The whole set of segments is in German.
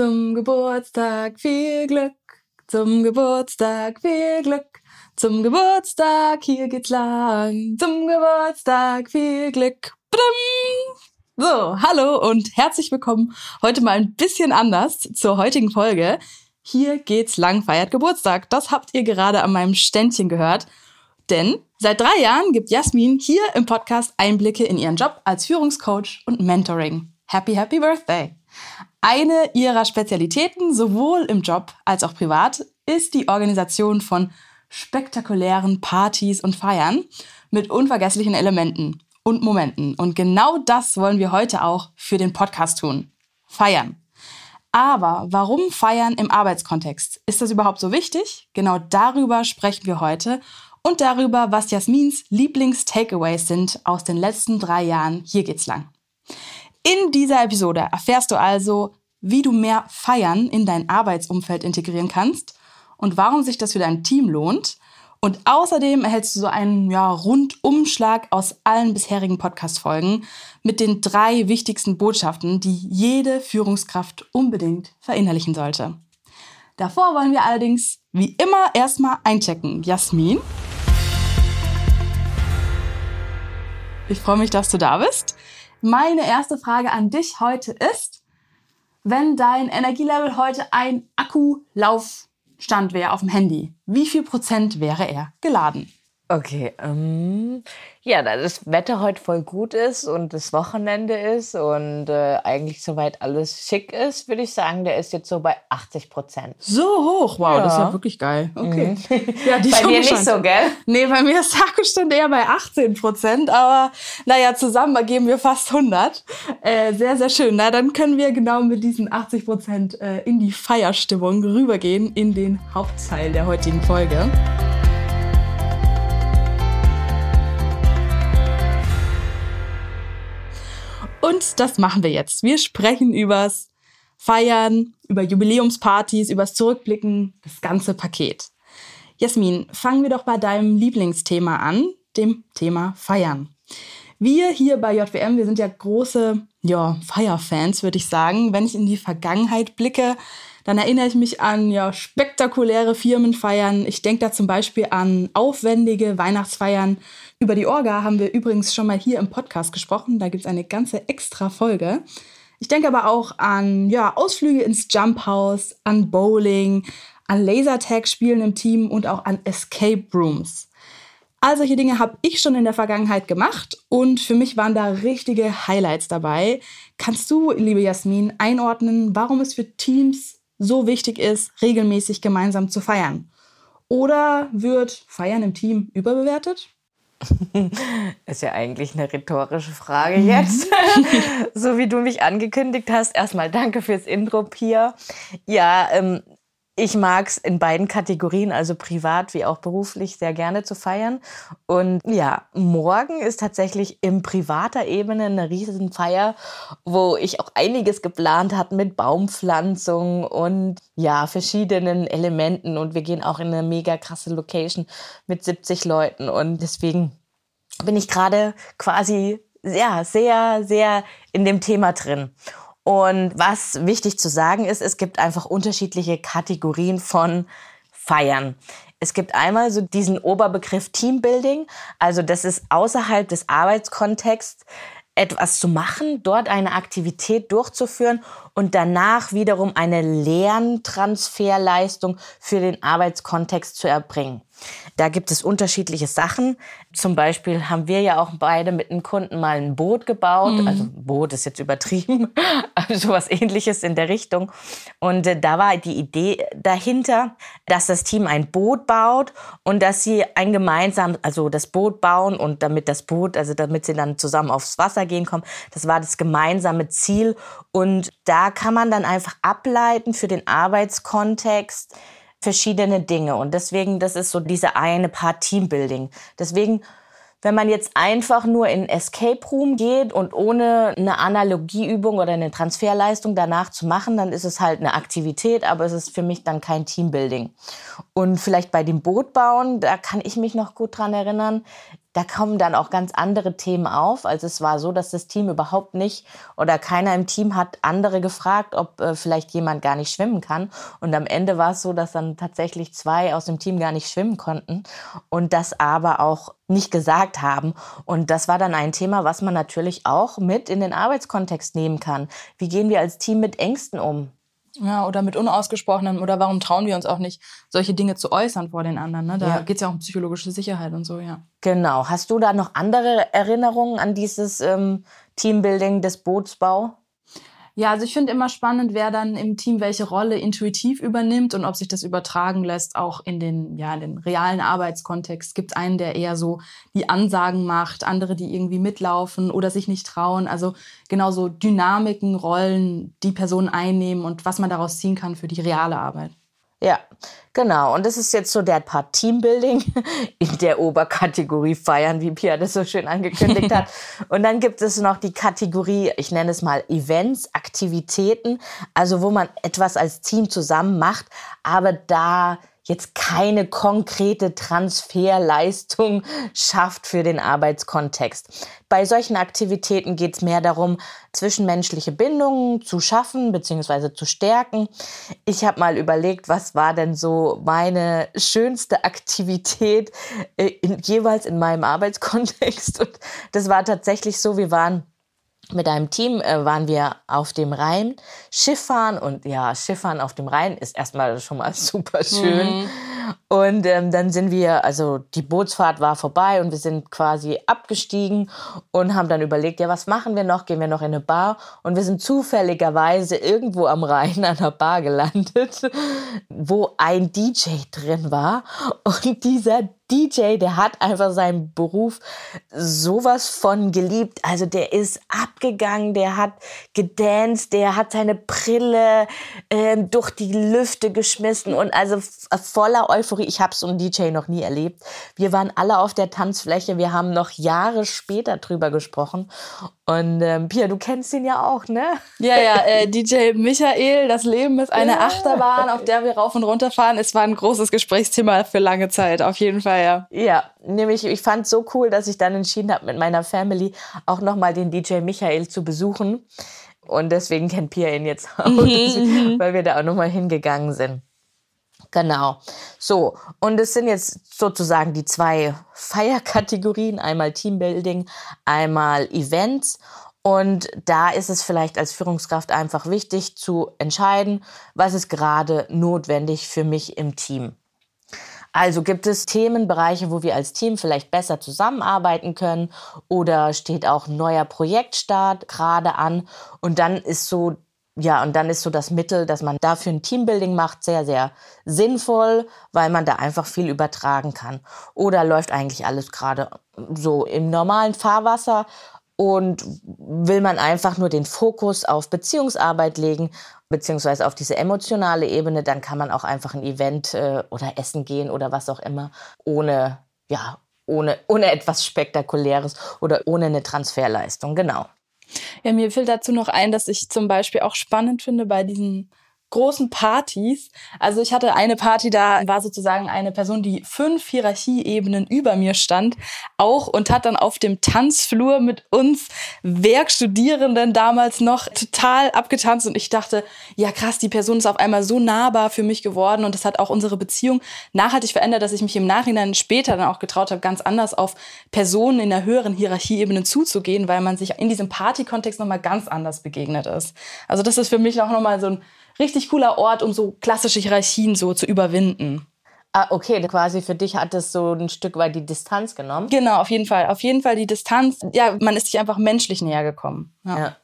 Zum Geburtstag viel Glück, zum Geburtstag viel Glück, zum Geburtstag hier geht's lang, zum Geburtstag viel Glück. So, hallo und herzlich willkommen. Heute mal ein bisschen anders zur heutigen Folge. Hier geht's lang, feiert Geburtstag. Das habt ihr gerade an meinem Ständchen gehört. Denn seit drei Jahren gibt Jasmin hier im Podcast Einblicke in ihren Job als Führungscoach und Mentoring. Happy, happy Birthday! Eine ihrer Spezialitäten, sowohl im Job als auch privat, ist die Organisation von spektakulären Partys und Feiern mit unvergesslichen Elementen und Momenten. Und genau das wollen wir heute auch für den Podcast tun. Feiern. Aber warum feiern im Arbeitskontext? Ist das überhaupt so wichtig? Genau darüber sprechen wir heute und darüber, was Jasmins Lieblings-Takeaways sind aus den letzten drei Jahren. Hier geht's lang. In dieser Episode erfährst du also, wie du mehr Feiern in dein Arbeitsumfeld integrieren kannst und warum sich das für dein Team lohnt. Und außerdem erhältst du so einen ja, Rundumschlag aus allen bisherigen Podcast-Folgen mit den drei wichtigsten Botschaften, die jede Führungskraft unbedingt verinnerlichen sollte. Davor wollen wir allerdings wie immer erstmal einchecken. Jasmin? Ich freue mich, dass du da bist. Meine erste Frage an dich heute ist, wenn dein Energielevel heute ein Akkulaufstand wäre auf dem Handy, wie viel Prozent wäre er geladen? Okay, ähm, ja, da das Wetter heute voll gut ist und das Wochenende ist und äh, eigentlich soweit alles schick ist, würde ich sagen, der ist jetzt so bei 80 Prozent. So hoch, wow, ja. das ist ja wirklich geil. Okay. Mhm. Ja, die bei dir nicht so, gell? Nee, bei mir ist der Akkustand eher bei 18 Prozent, aber naja, zusammen ergeben wir fast 100. Äh, sehr, sehr schön. Na, dann können wir genau mit diesen 80 Prozent äh, in die Feierstimmung rübergehen, in den Hauptteil der heutigen Folge. Und das machen wir jetzt. Wir sprechen übers Feiern, über Jubiläumspartys, übers Zurückblicken, das ganze Paket. Jasmin, fangen wir doch bei deinem Lieblingsthema an, dem Thema Feiern. Wir hier bei JWM, wir sind ja große ja, Feierfans, würde ich sagen. Wenn ich in die Vergangenheit blicke, dann erinnere ich mich an ja, spektakuläre Firmenfeiern. Ich denke da zum Beispiel an aufwendige Weihnachtsfeiern. Über die Orga haben wir übrigens schon mal hier im Podcast gesprochen. Da gibt es eine ganze extra Folge. Ich denke aber auch an ja, Ausflüge ins Jump House, an Bowling, an Lasertag-Spielen im Team und auch an Escape Rooms. All solche Dinge habe ich schon in der Vergangenheit gemacht und für mich waren da richtige Highlights dabei. Kannst du, liebe Jasmin, einordnen, warum es für Teams so wichtig ist, regelmäßig gemeinsam zu feiern? Oder wird Feiern im Team überbewertet? Ist ja eigentlich eine rhetorische Frage jetzt. so wie du mich angekündigt hast. Erstmal danke fürs Intro, Pia. Ja, ähm, ich mag es in beiden Kategorien, also privat wie auch beruflich, sehr gerne zu feiern. Und ja, morgen ist tatsächlich im privater Ebene eine Riesenfeier, wo ich auch einiges geplant hat mit Baumpflanzung und ja, verschiedenen Elementen. Und wir gehen auch in eine mega krasse Location mit 70 Leuten. Und deswegen bin ich gerade quasi ja, sehr, sehr in dem Thema drin. Und was wichtig zu sagen ist, es gibt einfach unterschiedliche Kategorien von Feiern. Es gibt einmal so diesen Oberbegriff Teambuilding, also das ist außerhalb des Arbeitskontexts etwas zu machen, dort eine Aktivität durchzuführen und danach wiederum eine Lerntransferleistung für den Arbeitskontext zu erbringen. Da gibt es unterschiedliche Sachen. Zum Beispiel haben wir ja auch beide mit einem Kunden mal ein Boot gebaut. Mhm. Also Boot ist jetzt übertrieben, aber sowas ähnliches in der Richtung. Und äh, da war die Idee dahinter, dass das Team ein Boot baut und dass sie ein gemeinsam, also das Boot bauen und damit das Boot, also damit sie dann zusammen aufs Wasser gehen kommen, das war das gemeinsame Ziel. Und da kann man dann einfach ableiten für den Arbeitskontext, verschiedene Dinge. Und deswegen, das ist so diese eine Part Teambuilding. Deswegen, wenn man jetzt einfach nur in Escape Room geht und ohne eine Analogieübung oder eine Transferleistung danach zu machen, dann ist es halt eine Aktivität, aber es ist für mich dann kein Teambuilding. Und vielleicht bei dem Boot bauen, da kann ich mich noch gut dran erinnern da kommen dann auch ganz andere Themen auf. Also es war so, dass das Team überhaupt nicht oder keiner im Team hat andere gefragt, ob äh, vielleicht jemand gar nicht schwimmen kann. Und am Ende war es so, dass dann tatsächlich zwei aus dem Team gar nicht schwimmen konnten und das aber auch nicht gesagt haben. Und das war dann ein Thema, was man natürlich auch mit in den Arbeitskontext nehmen kann. Wie gehen wir als Team mit Ängsten um? Ja, oder mit unausgesprochenen, oder warum trauen wir uns auch nicht, solche Dinge zu äußern vor den anderen? Ne? Da ja. geht es ja auch um psychologische Sicherheit und so, ja. Genau. Hast du da noch andere Erinnerungen an dieses ähm, Teambuilding des Bootsbau? Ja, also ich finde immer spannend, wer dann im Team welche Rolle intuitiv übernimmt und ob sich das übertragen lässt, auch in den, ja, in den realen Arbeitskontext. Gibt einen, der eher so die Ansagen macht, andere, die irgendwie mitlaufen oder sich nicht trauen. Also genauso Dynamiken, Rollen, die Personen einnehmen und was man daraus ziehen kann für die reale Arbeit. Ja, genau. Und das ist jetzt so der Part Teambuilding in der Oberkategorie Feiern, wie Pia das so schön angekündigt hat. Und dann gibt es noch die Kategorie, ich nenne es mal Events, Aktivitäten, also wo man etwas als Team zusammen macht, aber da jetzt keine konkrete Transferleistung schafft für den Arbeitskontext. Bei solchen Aktivitäten geht es mehr darum, zwischenmenschliche Bindungen zu schaffen bzw. zu stärken. Ich habe mal überlegt, was war denn so meine schönste Aktivität äh, in, jeweils in meinem Arbeitskontext. Und das war tatsächlich so, wir waren mit einem Team äh, waren wir auf dem Rhein Schifffahren und ja, Schifffahren auf dem Rhein ist erstmal schon mal super schön. Mhm. Und ähm, dann sind wir, also die Bootsfahrt war vorbei und wir sind quasi abgestiegen und haben dann überlegt, ja, was machen wir noch? Gehen wir noch in eine Bar? Und wir sind zufälligerweise irgendwo am Rhein an einer Bar gelandet, wo ein DJ drin war. Und dieser DJ, der hat einfach seinen Beruf sowas von geliebt. Also der ist abgegangen, der hat gedanced, der hat seine Brille äh, durch die Lüfte geschmissen und also voller Euphorie. Ich habe so einen DJ noch nie erlebt. Wir waren alle auf der Tanzfläche. Wir haben noch Jahre später drüber gesprochen. Und ähm, Pia, du kennst ihn ja auch, ne? Ja, ja, äh, DJ Michael, das Leben ist eine ja. Achterbahn, auf der wir rauf und runter fahren. Es war ein großes Gesprächsthema für lange Zeit, auf jeden Fall, ja. Ja, nämlich ich fand es so cool, dass ich dann entschieden habe, mit meiner Family auch nochmal den DJ Michael zu besuchen. Und deswegen kennt Pia ihn jetzt auch, mhm, mhm. weil wir da auch nochmal hingegangen sind. Genau. So, und es sind jetzt sozusagen die zwei Feierkategorien, einmal Teambuilding, einmal Events. Und da ist es vielleicht als Führungskraft einfach wichtig zu entscheiden, was ist gerade notwendig für mich im Team. Also gibt es Themenbereiche, wo wir als Team vielleicht besser zusammenarbeiten können oder steht auch ein neuer Projektstart gerade an und dann ist so ja, und dann ist so das Mittel, dass man dafür ein Teambuilding macht, sehr, sehr sinnvoll, weil man da einfach viel übertragen kann. Oder läuft eigentlich alles gerade so im normalen Fahrwasser und will man einfach nur den Fokus auf Beziehungsarbeit legen, beziehungsweise auf diese emotionale Ebene, dann kann man auch einfach ein Event äh, oder essen gehen oder was auch immer, ohne, ja, ohne, ohne etwas Spektakuläres oder ohne eine Transferleistung, genau. Ja, mir fällt dazu noch ein, dass ich zum Beispiel auch spannend finde bei diesen großen Partys. Also ich hatte eine Party, da war sozusagen eine Person, die fünf Hierarchieebenen über mir stand, auch und hat dann auf dem Tanzflur mit uns Werkstudierenden damals noch total abgetanzt und ich dachte, ja krass, die Person ist auf einmal so nahbar für mich geworden und das hat auch unsere Beziehung nachhaltig verändert, dass ich mich im Nachhinein später dann auch getraut habe, ganz anders auf Personen in der höheren Hierarchieebene zuzugehen, weil man sich in diesem Party-Kontext nochmal ganz anders begegnet ist. Also das ist für mich auch nochmal so ein richtig cooler Ort, um so klassische Hierarchien so zu überwinden. Ah, okay, quasi für dich hat es so ein Stück weit die Distanz genommen. Genau, auf jeden Fall. Auf jeden Fall die Distanz. Ja, man ist sich einfach menschlich näher gekommen. Ja. Ja.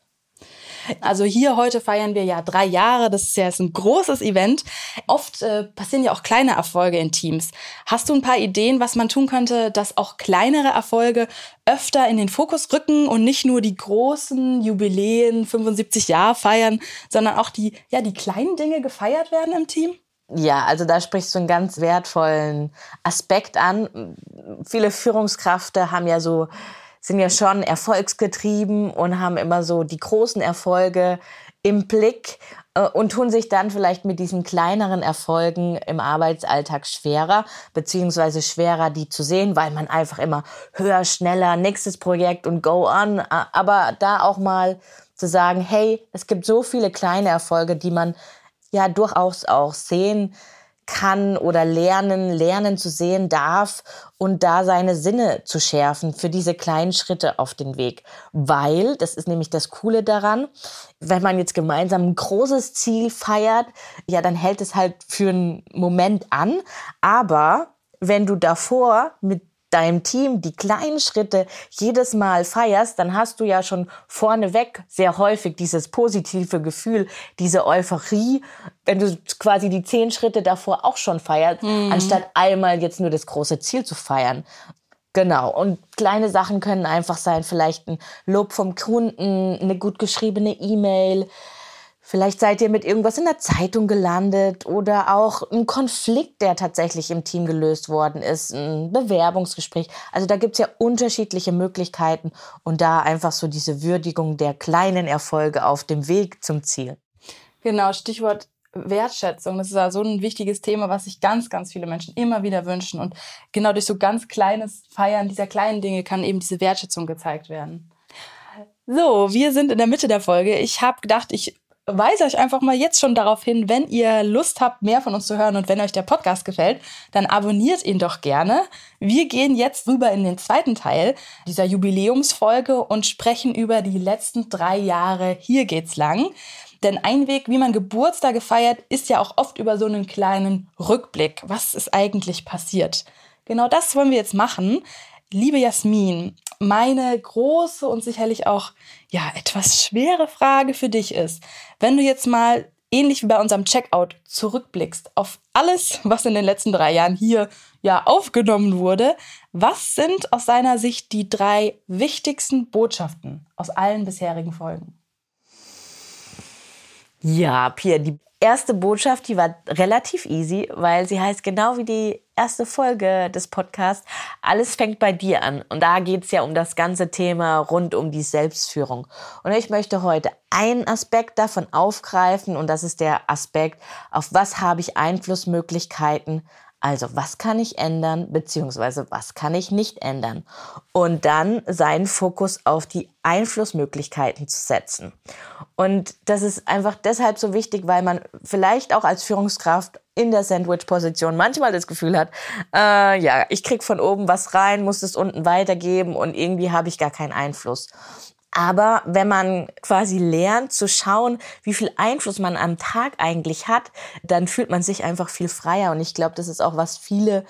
Also hier heute feiern wir ja drei Jahre. Das ist ja ein großes Event. Oft äh, passieren ja auch kleine Erfolge in Teams. Hast du ein paar Ideen, was man tun könnte, dass auch kleinere Erfolge öfter in den Fokus rücken und nicht nur die großen Jubiläen, 75 Jahre feiern, sondern auch die, ja, die kleinen Dinge gefeiert werden im Team? Ja, also da sprichst du einen ganz wertvollen Aspekt an. Viele Führungskräfte haben ja so, sind ja schon erfolgsgetrieben und haben immer so die großen Erfolge im Blick äh, und tun sich dann vielleicht mit diesen kleineren Erfolgen im Arbeitsalltag schwerer, beziehungsweise schwerer, die zu sehen, weil man einfach immer höher, schneller, nächstes Projekt und go on. Aber da auch mal zu sagen, hey, es gibt so viele kleine Erfolge, die man ja durchaus auch sehen kann oder lernen, lernen zu sehen darf und da seine Sinne zu schärfen für diese kleinen Schritte auf den Weg. Weil, das ist nämlich das Coole daran, wenn man jetzt gemeinsam ein großes Ziel feiert, ja, dann hält es halt für einen Moment an. Aber wenn du davor mit deinem Team die kleinen Schritte jedes Mal feierst, dann hast du ja schon vorneweg sehr häufig dieses positive Gefühl, diese Euphorie, wenn du quasi die zehn Schritte davor auch schon feierst, mhm. anstatt einmal jetzt nur das große Ziel zu feiern. Genau. Und kleine Sachen können einfach sein, vielleicht ein Lob vom Kunden, eine gut geschriebene E-Mail, Vielleicht seid ihr mit irgendwas in der Zeitung gelandet oder auch ein Konflikt, der tatsächlich im Team gelöst worden ist, ein Bewerbungsgespräch. Also da gibt's ja unterschiedliche Möglichkeiten und da einfach so diese Würdigung der kleinen Erfolge auf dem Weg zum Ziel. Genau, Stichwort Wertschätzung. Das ist ja so ein wichtiges Thema, was sich ganz, ganz viele Menschen immer wieder wünschen. Und genau durch so ganz kleines Feiern dieser kleinen Dinge kann eben diese Wertschätzung gezeigt werden. So, wir sind in der Mitte der Folge. Ich habe gedacht, ich weise euch einfach mal jetzt schon darauf hin, wenn ihr Lust habt, mehr von uns zu hören und wenn euch der Podcast gefällt, dann abonniert ihn doch gerne. Wir gehen jetzt rüber in den zweiten Teil dieser Jubiläumsfolge und sprechen über die letzten drei Jahre Hier geht's lang. Denn ein Weg, wie man Geburtstage feiert, ist ja auch oft über so einen kleinen Rückblick. Was ist eigentlich passiert? Genau das wollen wir jetzt machen. Liebe Jasmin, meine große und sicherlich auch ja etwas schwere Frage für dich ist, wenn du jetzt mal ähnlich wie bei unserem Checkout zurückblickst auf alles, was in den letzten drei Jahren hier ja aufgenommen wurde, was sind aus deiner Sicht die drei wichtigsten Botschaften aus allen bisherigen Folgen? Ja, Pia, die erste Botschaft, die war relativ easy, weil sie heißt genau wie die erste Folge des Podcasts, alles fängt bei dir an. Und da geht's ja um das ganze Thema rund um die Selbstführung. Und ich möchte heute einen Aspekt davon aufgreifen und das ist der Aspekt, auf was habe ich Einflussmöglichkeiten also was kann ich ändern, beziehungsweise was kann ich nicht ändern? Und dann seinen Fokus auf die Einflussmöglichkeiten zu setzen. Und das ist einfach deshalb so wichtig, weil man vielleicht auch als Führungskraft in der Sandwich-Position manchmal das Gefühl hat, äh, ja, ich krieg von oben was rein, muss es unten weitergeben und irgendwie habe ich gar keinen Einfluss. Aber wenn man quasi lernt zu schauen, wie viel Einfluss man am Tag eigentlich hat, dann fühlt man sich einfach viel freier. Und ich glaube, das ist auch, was viele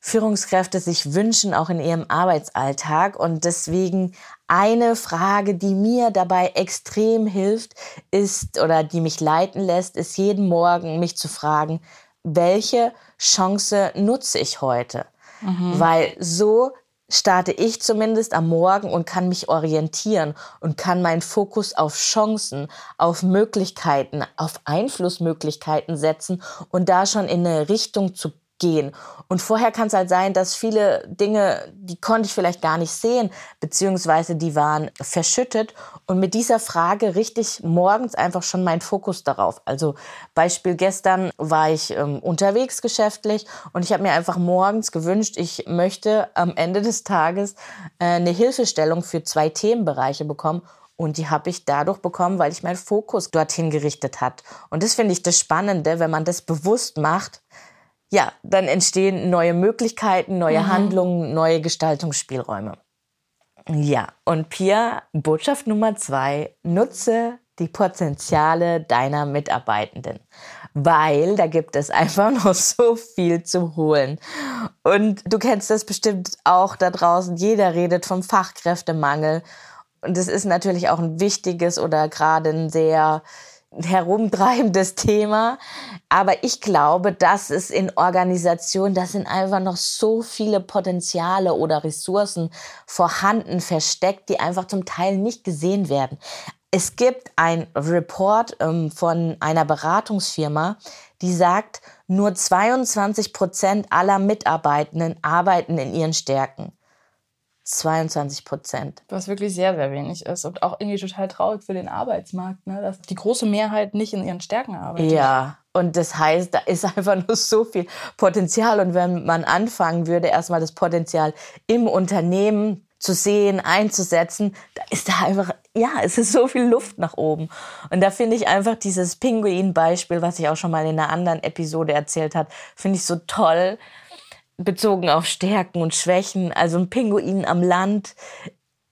Führungskräfte sich wünschen, auch in ihrem Arbeitsalltag. Und deswegen eine Frage, die mir dabei extrem hilft, ist oder die mich leiten lässt, ist jeden Morgen mich zu fragen, welche Chance nutze ich heute? Mhm. Weil so starte ich zumindest am Morgen und kann mich orientieren und kann meinen Fokus auf Chancen, auf Möglichkeiten, auf Einflussmöglichkeiten setzen und da schon in eine Richtung zu gehen. Und vorher kann es halt sein, dass viele Dinge, die konnte ich vielleicht gar nicht sehen, beziehungsweise die waren verschüttet. Und mit dieser Frage richte ich morgens einfach schon meinen Fokus darauf. Also Beispiel gestern war ich ähm, unterwegs geschäftlich und ich habe mir einfach morgens gewünscht, ich möchte am Ende des Tages äh, eine Hilfestellung für zwei Themenbereiche bekommen. Und die habe ich dadurch bekommen, weil ich meinen Fokus dorthin gerichtet hat. Und das finde ich das Spannende, wenn man das bewusst macht, ja, dann entstehen neue Möglichkeiten, neue mhm. Handlungen, neue Gestaltungsspielräume. Ja, und Pia, Botschaft Nummer zwei, nutze die Potenziale deiner Mitarbeitenden. weil da gibt es einfach noch so viel zu holen. Und du kennst das bestimmt auch da draußen. Jeder redet vom Fachkräftemangel. Und es ist natürlich auch ein wichtiges oder gerade ein sehr herumtreibendes Thema. Aber ich glaube, dass es in Organisationen, da sind einfach noch so viele Potenziale oder Ressourcen vorhanden, versteckt, die einfach zum Teil nicht gesehen werden. Es gibt ein Report ähm, von einer Beratungsfirma, die sagt, nur 22 Prozent aller Mitarbeitenden arbeiten in ihren Stärken. 22 Prozent. Was wirklich sehr, sehr wenig ist und auch irgendwie total traurig für den Arbeitsmarkt, ne? dass die große Mehrheit nicht in ihren Stärken arbeitet. Ja, und das heißt, da ist einfach nur so viel Potenzial. Und wenn man anfangen würde, erstmal das Potenzial im Unternehmen zu sehen, einzusetzen, da ist da einfach, ja, es ist so viel Luft nach oben. Und da finde ich einfach dieses Pinguin-Beispiel, was ich auch schon mal in einer anderen Episode erzählt habe, finde ich so toll, bezogen auf Stärken und Schwächen. Also ein Pinguin am Land,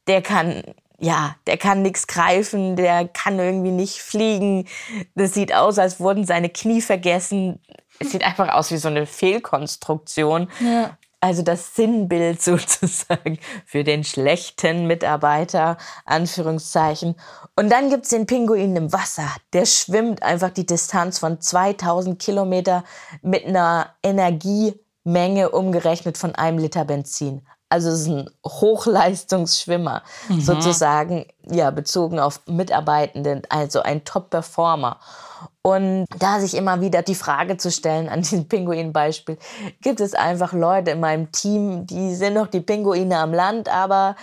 der kann ja, der kann nichts greifen, der kann irgendwie nicht fliegen. Das sieht aus, als wurden seine Knie vergessen. Es sieht einfach aus wie so eine Fehlkonstruktion. Ja. Also das Sinnbild sozusagen für den schlechten Mitarbeiter, Anführungszeichen. Und dann gibt's den Pinguin im Wasser. Der schwimmt einfach die Distanz von 2000 Kilometer mit einer Energie Menge umgerechnet von einem Liter Benzin. Also es ist ein Hochleistungsschwimmer mhm. sozusagen, ja, bezogen auf Mitarbeitenden, also ein Top-Performer. Und da sich immer wieder die Frage zu stellen an diesem Pinguin-Beispiel, gibt es einfach Leute in meinem Team, die sind noch die Pinguine am Land, aber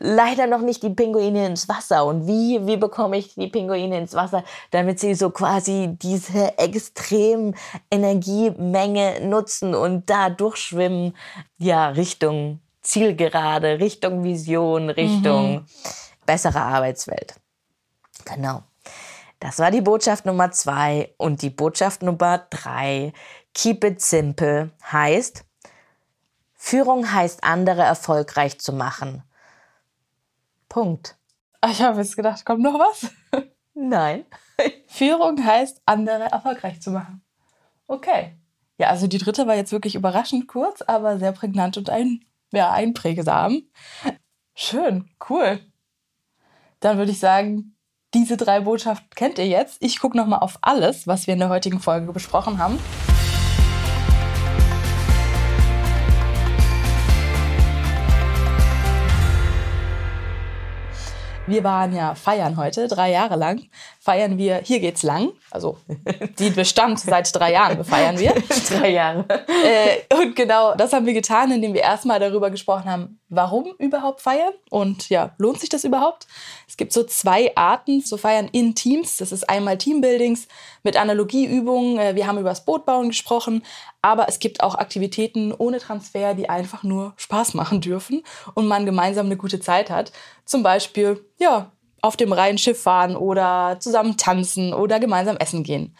leider noch nicht die Pinguine ins Wasser. Und wie, wie bekomme ich die Pinguine ins Wasser, damit sie so quasi diese extrem Energiemenge nutzen und da durchschwimmen, ja, Richtung Zielgerade, Richtung Vision, Richtung mhm. bessere Arbeitswelt. Genau. Das war die Botschaft Nummer zwei. Und die Botschaft Nummer drei, keep it simple, heißt, Führung heißt, andere erfolgreich zu machen. Punkt. Ah, ich habe jetzt gedacht, kommt noch was? Nein. Führung heißt, andere erfolgreich zu machen. Okay. Ja, also die dritte war jetzt wirklich überraschend kurz, aber sehr prägnant und ein, ja, einprägsam. Schön, cool. Dann würde ich sagen, diese drei Botschaften kennt ihr jetzt. Ich gucke nochmal auf alles, was wir in der heutigen Folge besprochen haben. Wir waren ja feiern heute, drei Jahre lang. Feiern wir, hier geht's lang. Also, die Bestand seit drei Jahren feiern wir. drei Jahre. Äh, und genau das haben wir getan, indem wir erstmal darüber gesprochen haben, warum überhaupt feiern und ja, lohnt sich das überhaupt? Es gibt so zwei Arten zu feiern in Teams. Das ist einmal Teambuildings mit Analogieübungen. Äh, wir haben über das Bootbauen gesprochen, aber es gibt auch Aktivitäten ohne Transfer, die einfach nur Spaß machen dürfen und man gemeinsam eine gute Zeit hat. Zum Beispiel, ja, auf dem Rheinschiff fahren oder zusammen tanzen oder gemeinsam essen gehen.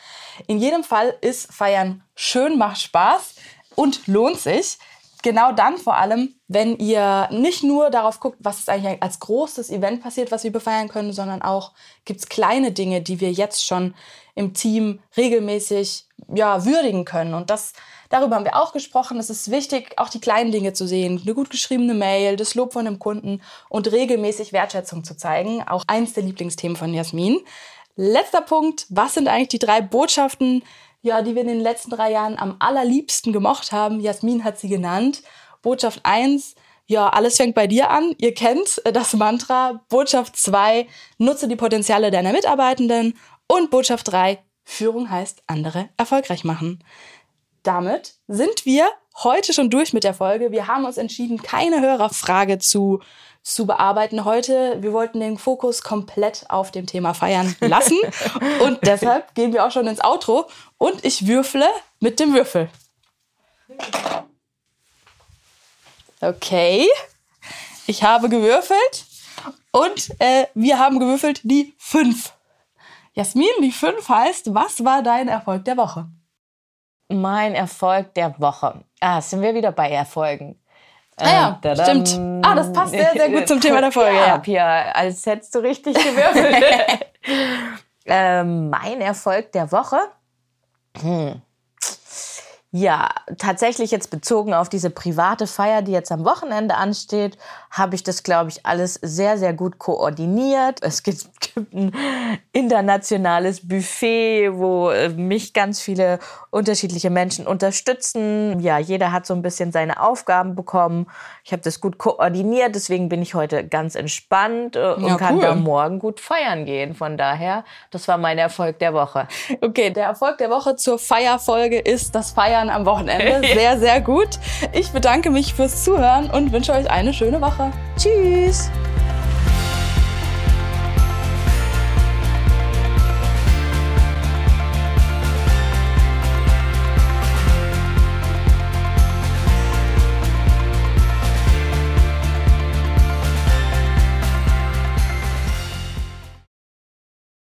In jedem Fall ist Feiern schön, macht Spaß und lohnt sich genau dann vor allem, wenn ihr nicht nur darauf guckt, was ist eigentlich als großes Event passiert, was wir befeiern können, sondern auch gibt es kleine Dinge, die wir jetzt schon im Team regelmäßig ja, würdigen können. Und das, darüber haben wir auch gesprochen. Es ist wichtig, auch die kleinen Dinge zu sehen. Eine gut geschriebene Mail, das Lob von dem Kunden und regelmäßig Wertschätzung zu zeigen. Auch eins der Lieblingsthemen von Jasmin. Letzter Punkt. Was sind eigentlich die drei Botschaften, ja, die wir in den letzten drei Jahren am allerliebsten gemocht haben. Jasmin hat sie genannt. Botschaft 1, ja, alles fängt bei dir an. Ihr kennt äh, das Mantra. Botschaft 2, nutze die Potenziale deiner Mitarbeitenden. Und Botschaft 3, Führung heißt andere erfolgreich machen. Damit sind wir heute schon durch mit der Folge. Wir haben uns entschieden, keine Hörerfrage zu zu bearbeiten heute. Wir wollten den Fokus komplett auf dem Thema Feiern lassen. und deshalb gehen wir auch schon ins Outro. Und ich würfle mit dem Würfel. Okay. Ich habe gewürfelt. Und äh, wir haben gewürfelt die 5. Jasmin, die 5 heißt, was war dein Erfolg der Woche? Mein Erfolg der Woche. Ah, sind wir wieder bei Erfolgen. Ah ja, stimmt. Ah, das passt sehr, sehr gut zum Thema der Folge. Ja, ja. Pia, als hättest du richtig gewürfelt. ähm, mein Erfolg der Woche Hm. Ja, tatsächlich jetzt bezogen auf diese private Feier, die jetzt am Wochenende ansteht, habe ich das, glaube ich, alles sehr, sehr gut koordiniert. Es gibt, gibt ein internationales Buffet, wo äh, mich ganz viele unterschiedliche Menschen unterstützen. Ja, jeder hat so ein bisschen seine Aufgaben bekommen. Ich habe das gut koordiniert, deswegen bin ich heute ganz entspannt äh, und ja, kann cool. da morgen gut feiern gehen. Von daher, das war mein Erfolg der Woche. Okay, der Erfolg der Woche zur Feierfolge ist das Feiern Feiern am Wochenende. Sehr, sehr gut. Ich bedanke mich fürs Zuhören und wünsche euch eine schöne Woche. Tschüss.